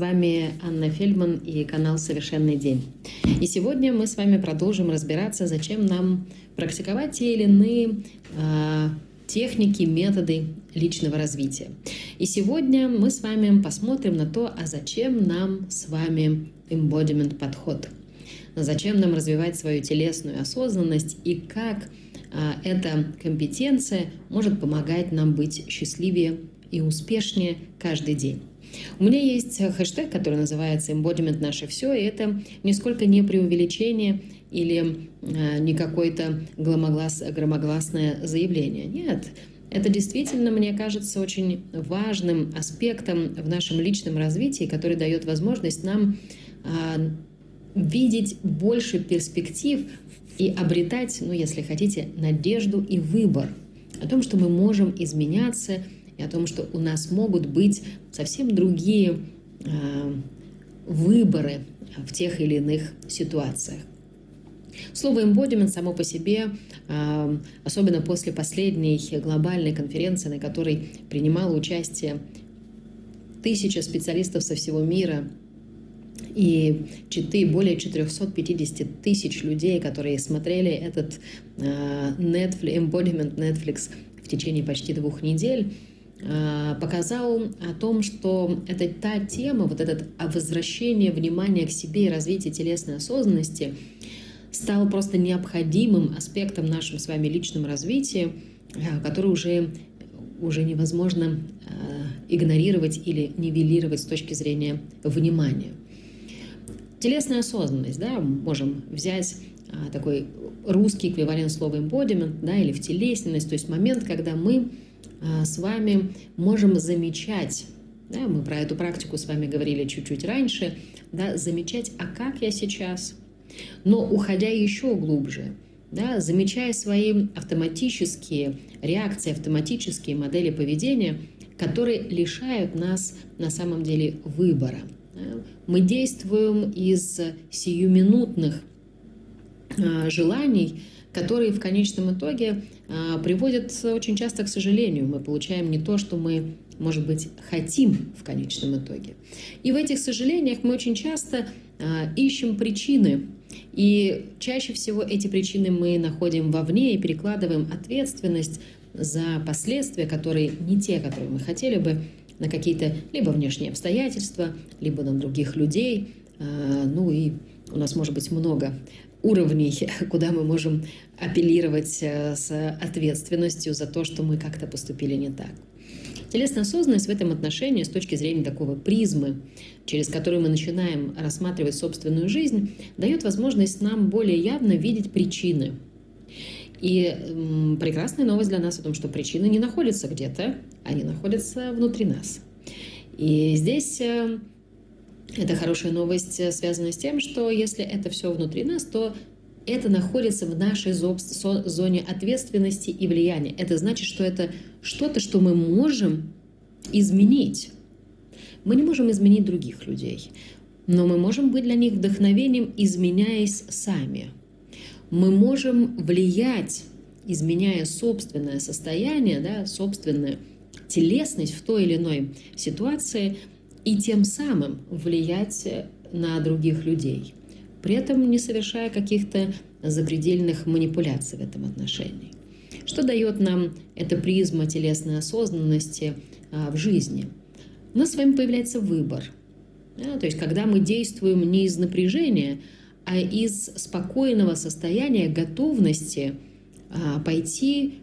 вами Анна Фельдман и канал «Совершенный день». И сегодня мы с вами продолжим разбираться, зачем нам практиковать те или иные э, техники, методы личного развития. И сегодня мы с вами посмотрим на то, а зачем нам с вами embodiment подход. Зачем нам развивать свою телесную осознанность и как э, эта компетенция может помогать нам быть счастливее и успешнее каждый день. У меня есть хэштег, который называется «Embodiment наше все», и это нисколько не преувеличение или э, не какое-то громоглас, громогласное заявление. Нет, это действительно, мне кажется, очень важным аспектом в нашем личном развитии, который дает возможность нам э, видеть больше перспектив и обретать, ну, если хотите, надежду и выбор о том, что мы можем изменяться – и о том, что у нас могут быть совсем другие э, выборы в тех или иных ситуациях. Слово embodiment само по себе, э, особенно после последней глобальной конференции, на которой принимало участие тысяча специалистов со всего мира и более 450 тысяч людей, которые смотрели этот э, Netflix, embodiment Netflix в течение почти двух недель, показал о том, что это та тема, вот это возвращение внимания к себе и развитие телесной осознанности стал просто необходимым аспектом нашем с вами личном развитии, э, который уже, уже невозможно э, игнорировать или нивелировать с точки зрения внимания. Телесная осознанность, да, можем взять такой русский эквивалент слова embodiment, да, или в телесность, то есть момент, когда мы а, с вами можем замечать, да, мы про эту практику с вами говорили чуть-чуть раньше, да, замечать, а как я сейчас, но уходя еще глубже, да, замечая свои автоматические реакции, автоматические модели поведения, которые лишают нас на самом деле выбора. Мы действуем из сиюминутных а, желаний, которые в конечном итоге а, приводят очень часто к сожалению. Мы получаем не то, что мы, может быть, хотим в конечном итоге. И в этих сожалениях мы очень часто ищем причины. И чаще всего эти причины мы находим вовне и перекладываем ответственность за последствия, которые не те, которые мы хотели бы, на какие-то либо внешние обстоятельства, либо на других людей. Ну и у нас может быть много уровней, куда мы можем апеллировать э, с ответственностью за то, что мы как-то поступили не так. Телесная осознанность в этом отношении с точки зрения такого призмы, через которую мы начинаем рассматривать собственную жизнь, дает возможность нам более явно видеть причины. И прекрасная новость для нас о том, что причины не находятся где-то, они находятся внутри нас. И здесь э, это хорошая новость, э, связанная с тем, что если это все внутри нас, то это находится в нашей зоне ответственности и влияния. Это значит, что это что-то, что мы можем изменить. Мы не можем изменить других людей, но мы можем быть для них вдохновением, изменяясь сами. Мы можем влиять, изменяя собственное состояние, да, собственную телесность в той или иной ситуации – и тем самым влиять на других людей, при этом не совершая каких-то запредельных манипуляций в этом отношении. Что дает нам эта призма телесной осознанности а, в жизни? У нас с вами появляется выбор. Да? То есть, когда мы действуем не из напряжения, а из спокойного состояния готовности а, пойти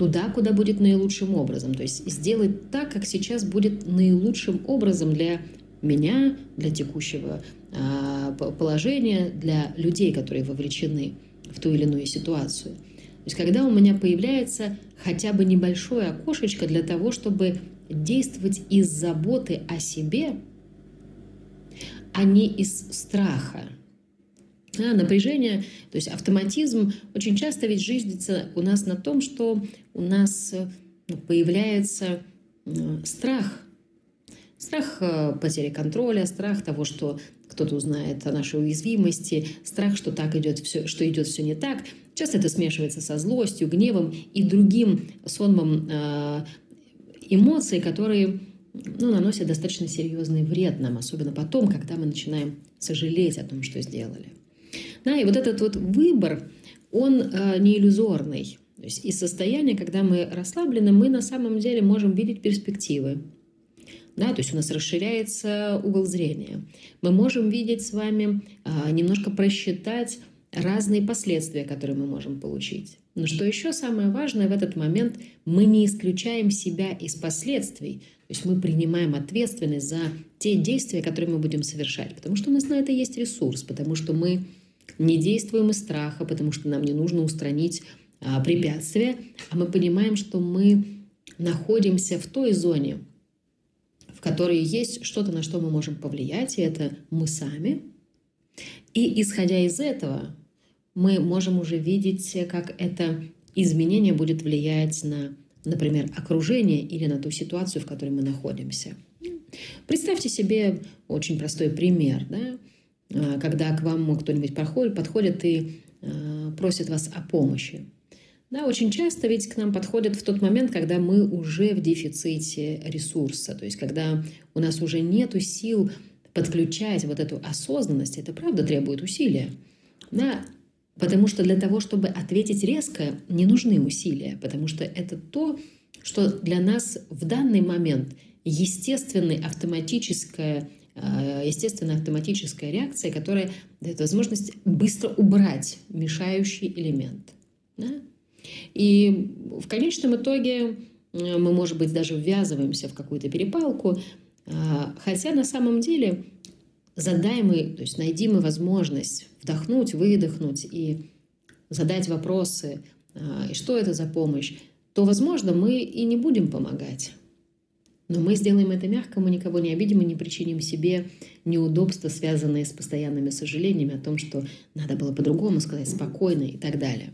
туда, куда будет наилучшим образом. То есть сделать так, как сейчас будет наилучшим образом для меня, для текущего а, положения, для людей, которые вовлечены в ту или иную ситуацию. То есть когда у меня появляется хотя бы небольшое окошечко для того, чтобы действовать из заботы о себе, а не из страха. Да, напряжение, то есть автоматизм. Очень часто ведь жизнится у нас на том, что у нас ну, появляется э, страх. Страх э, потери контроля, страх того, что кто-то узнает о нашей уязвимости, страх, что так идет все, что идет все не так. Часто это смешивается со злостью, гневом и другим сонмом э, эмоций, которые ну, наносят достаточно серьезный вред нам, особенно потом, когда мы начинаем сожалеть о том, что сделали. Да, и вот этот вот выбор, он э, не иллюзорный. То есть из состояния, когда мы расслаблены, мы на самом деле можем видеть перспективы. Да, то есть у нас расширяется угол зрения. Мы можем видеть с вами, э, немножко просчитать разные последствия, которые мы можем получить. Но что еще самое важное в этот момент, мы не исключаем себя из последствий. То есть мы принимаем ответственность за те действия, которые мы будем совершать. Потому что у нас на это есть ресурс, потому что мы не действуем из страха, потому что нам не нужно устранить а, препятствия, а мы понимаем, что мы находимся в той зоне, в которой есть что-то, на что мы можем повлиять, и это мы сами. И исходя из этого, мы можем уже видеть, как это изменение будет влиять на, например, окружение или на ту ситуацию, в которой мы находимся. Представьте себе очень простой пример, да? А, когда к вам кто-нибудь подходит, подходит и а, просит вас о помощи. Да, очень часто ведь к нам подходят в тот момент, когда мы уже в дефиците ресурса, то есть когда у нас уже нет сил подключать вот эту осознанность, это правда требует усилия. Да, Потому что для того, чтобы ответить резко, не нужны усилия, потому что это то, что для нас в данный момент естественная автоматическая, э, естественная автоматическая реакция, которая дает возможность быстро убрать мешающий элемент. Да? И в конечном итоге э, мы, может быть, даже ввязываемся в какую-то перепалку, э, хотя на самом деле задай мы, то есть найди мы возможность вдохнуть, выдохнуть и задать вопросы, и что это за помощь, то, возможно, мы и не будем помогать. Но мы сделаем это мягко, мы никого не обидим и не причиним себе неудобства, связанные с постоянными сожалениями о том, что надо было по-другому сказать, спокойно и так далее.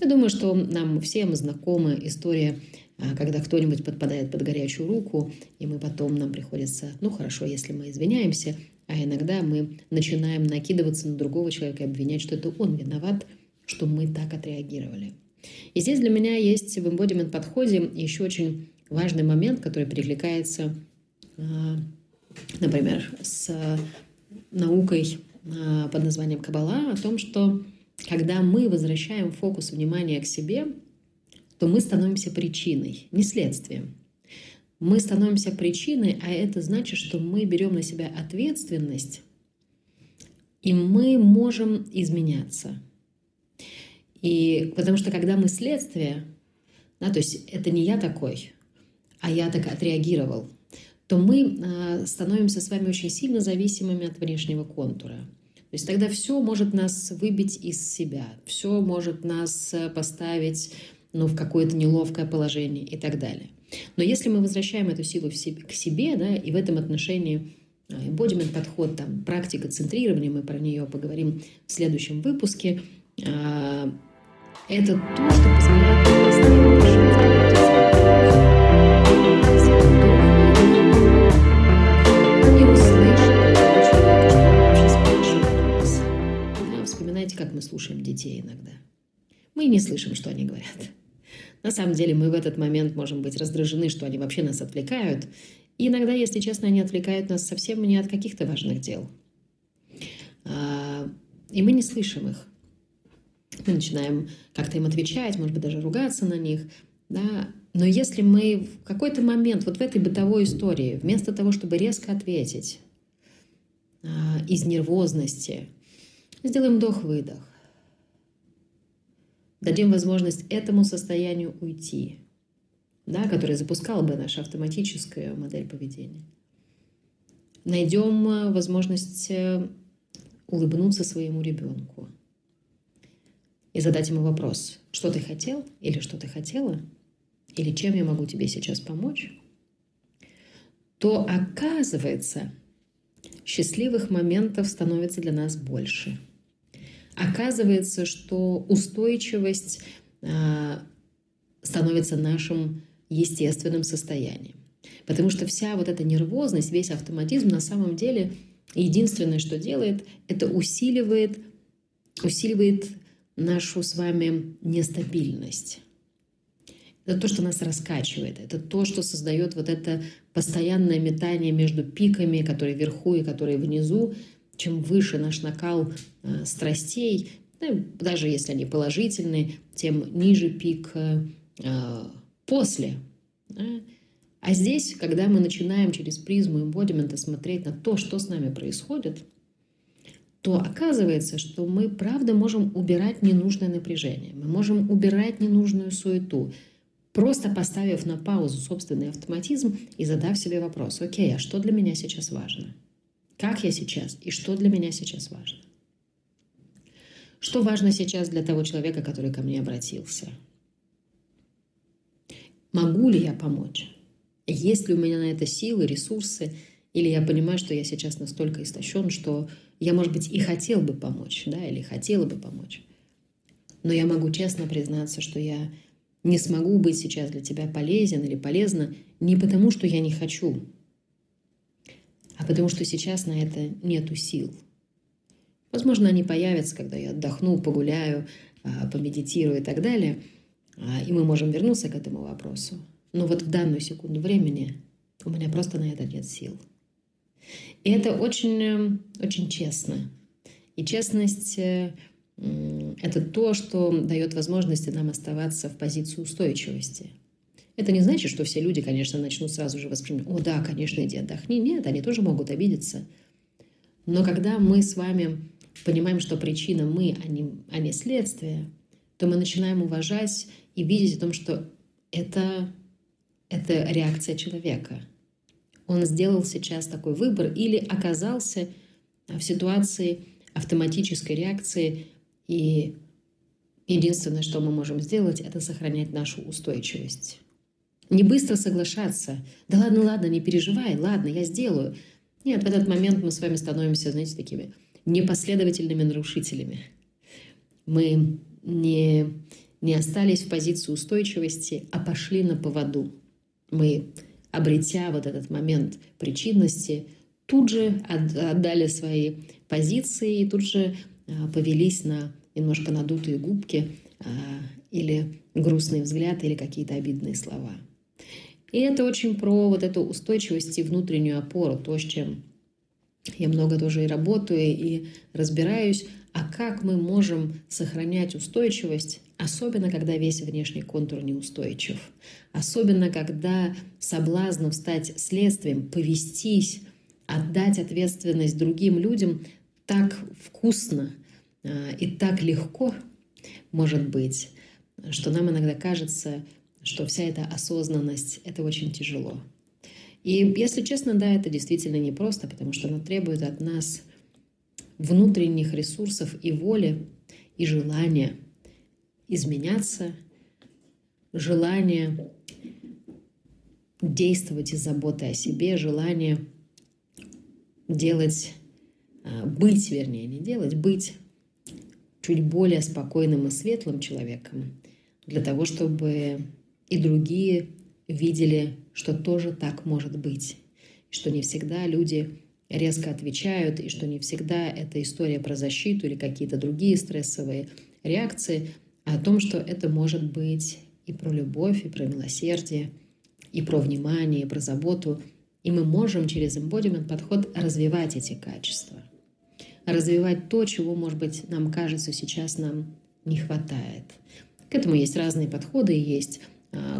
Я думаю, что нам всем знакома история, а, когда кто-нибудь подпадает под горячую руку, и мы потом, нам приходится, ну хорошо, если мы извиняемся, а иногда мы начинаем накидываться на другого человека и обвинять, что это он виноват, что мы так отреагировали. И здесь для меня есть в embodiment подходе еще очень важный момент, который перекликается, а, например, с наукой а, под названием Кабала, о том, что когда мы возвращаем фокус внимания к себе, то мы становимся причиной, не следствием. Мы становимся причиной, а это значит, что мы берем на себя ответственность, и мы можем изменяться. И потому что когда мы следствие, да, то есть это не я такой, а я так отреагировал, то мы э, становимся с вами очень сильно зависимыми от внешнего контура. То есть тогда все может нас выбить из себя, все может нас э, поставить ну, в какое-то неловкое положение и так далее. Но если мы возвращаем эту силу себе, к себе, да, и в этом отношении embodiment подход, там, практика центрирования, мы про нее поговорим в следующем выпуске, это то, что позволяет нам как мы слушаем детей иногда. Мы не слышим, что они говорят. На самом деле мы в этот момент можем быть раздражены, что они вообще нас отвлекают. И иногда, если честно, они отвлекают нас совсем не от каких-то важных дел. А, и мы не слышим их. Мы начинаем как-то им отвечать, может быть, даже ругаться на них. Да? Но если мы в какой-то момент, вот в этой бытовой истории, вместо того, чтобы резко ответить а, из нервозности, сделаем вдох-выдох, дадим возможность этому состоянию уйти, да, которое запускало бы наша автоматическая модель поведения. Найдем э, возможность э, улыбнуться своему ребенку и задать ему вопрос, что ты хотел или что ты хотела, или чем я могу тебе сейчас помочь, то оказывается, счастливых моментов становится для нас больше – оказывается, что устойчивость а, становится нашим естественным состоянием. Потому что вся вот эта нервозность, весь автоматизм на самом деле единственное, что делает, это усиливает, усиливает нашу с вами нестабильность. Это то, что нас раскачивает. Это то, что создает вот это постоянное метание между пиками, которые вверху и которые внизу. Чем выше наш накал э, страстей, даже если они положительные, тем ниже пик э, э после. А здесь, когда мы начинаем через призму эмбодимента смотреть на то, что с нами происходит, то оказывается, что мы правда можем убирать ненужное напряжение, мы можем убирать ненужную суету, просто поставив на паузу собственный автоматизм и задав себе вопрос, окей, а что для меня сейчас важно? Как я сейчас и что для меня сейчас важно? Что важно сейчас для того человека, который ко мне обратился? Могу ли я помочь? Есть ли у меня на это силы, ресурсы? Или я понимаю, что я сейчас настолько истощен, что я, может быть, и хотел бы помочь, да, или хотела бы помочь. Но я могу честно признаться, что я не смогу быть сейчас для тебя полезен или полезна не потому, что я не хочу, а потому что сейчас на это нету сил. Возможно, они появятся, когда я отдохну, погуляю, а, помедитирую и так далее, а, и мы можем вернуться к этому вопросу. Но вот в данную секунду времени у меня просто на это нет сил. И это очень, э, очень честно. И честность э, это то, что дает возможность нам оставаться в позиции устойчивости. Это не значит, что все люди, конечно, начнут сразу же воспринимать, о да, конечно, иди отдохни. Нет, они тоже могут обидеться. Но когда мы с вами понимаем, что причина мы, а не, а не следствие, то мы начинаем уважать и видеть о том, что это это реакция человека. Он сделал сейчас такой выбор или оказался в ситуации автоматической реакции, и единственное, что мы можем сделать, это сохранять нашу устойчивость. Не быстро соглашаться. Да ладно, ладно, не переживай, ладно, я сделаю. Нет, в этот момент мы с вами становимся, знаете, такими непоследовательными нарушителями. Мы не, не остались в позиции устойчивости, а пошли на поводу мы, обретя вот этот момент причинности, тут же отдали свои позиции и тут же а, повелись на немножко надутые губки а, или грустный взгляд или какие-то обидные слова. И это очень про вот эту устойчивость и внутреннюю опору, то, с чем я много тоже и работаю, и разбираюсь, а как мы можем сохранять устойчивость, особенно когда весь внешний контур неустойчив, особенно когда соблазн стать следствием, повестись, отдать ответственность другим людям так вкусно а, и так легко может быть, что нам иногда кажется, что вся эта осознанность — это очень тяжело. И, если честно, да, это действительно непросто, потому что оно требует от нас внутренних ресурсов и воли, и желания изменяться, желание действовать из заботы о себе, желание делать, а, быть, вернее, не делать, быть чуть более спокойным и светлым человеком, для того, чтобы и другие видели, что тоже так может быть, что не всегда люди резко отвечают, и что не всегда это история про защиту или какие-то другие стрессовые реакции, а о том, что это может быть и про любовь, и про милосердие, и про внимание, и про заботу. И мы можем через embodiment подход развивать эти качества. Развивать то, чего, может быть, нам кажется, сейчас нам не хватает. К этому есть разные подходы. Есть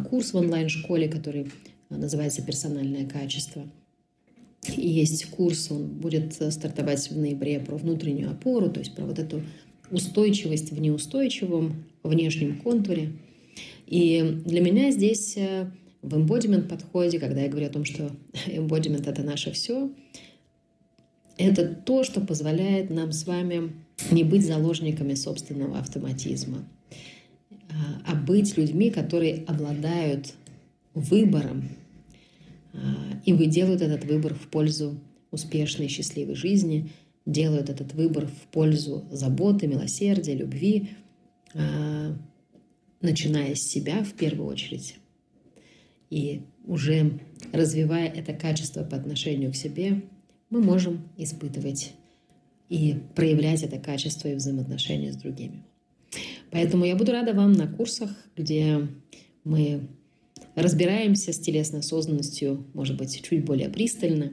курс в онлайн-школе, который а, называется «Персональное качество». И есть курс, он будет стартовать в ноябре про внутреннюю опору, то есть про вот эту устойчивость в неустойчивом внешнем контуре. И для меня здесь э, в embodiment подходе, когда я говорю о том, что embodiment это наше все, это то, что позволяет нам с вами не быть заложниками собственного автоматизма, а, а быть людьми, которые обладают выбором а, и вы делают этот выбор в пользу успешной, счастливой жизни, делают этот выбор в пользу заботы, милосердия, любви, а, начиная с себя в первую очередь. И уже развивая это качество по отношению к себе, мы можем испытывать и проявлять это качество и взаимоотношения с другими. Поэтому я буду рада вам на курсах, где мы разбираемся с телесной осознанностью, может быть, чуть более пристально.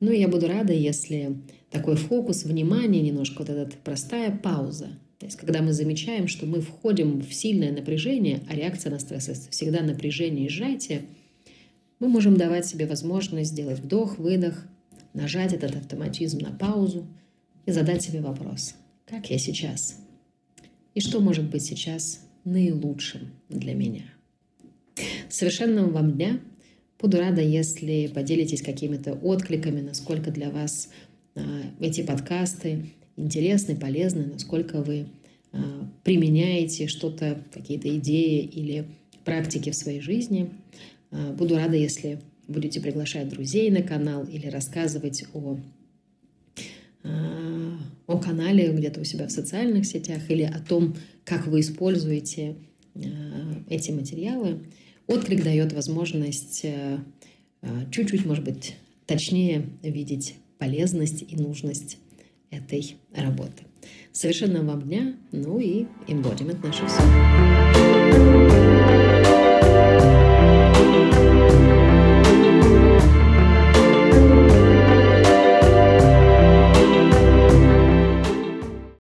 Ну и я буду рада, если такой фокус внимания, немножко вот эта простая пауза, то есть когда мы замечаем, что мы входим в сильное напряжение, а реакция на стресс – это всегда напряжение и сжатие, мы можем давать себе возможность сделать вдох, выдох, нажать этот автоматизм на паузу и задать себе вопрос, как я сейчас? И что может быть сейчас наилучшим для меня? Совершенного вам дня! Буду рада, если поделитесь какими-то откликами, насколько для вас а, эти подкасты интересны, полезны, насколько вы а, применяете что-то, какие-то идеи или практики в своей жизни. А, буду рада, если будете приглашать друзей на канал или рассказывать о, о канале где-то у себя в социальных сетях или о том, как вы используете эти материалы. Отклик дает возможность э, э, чуть-чуть, может быть, точнее видеть полезность и нужность этой работы. Совершенно вам дня, ну и embodiment наше все.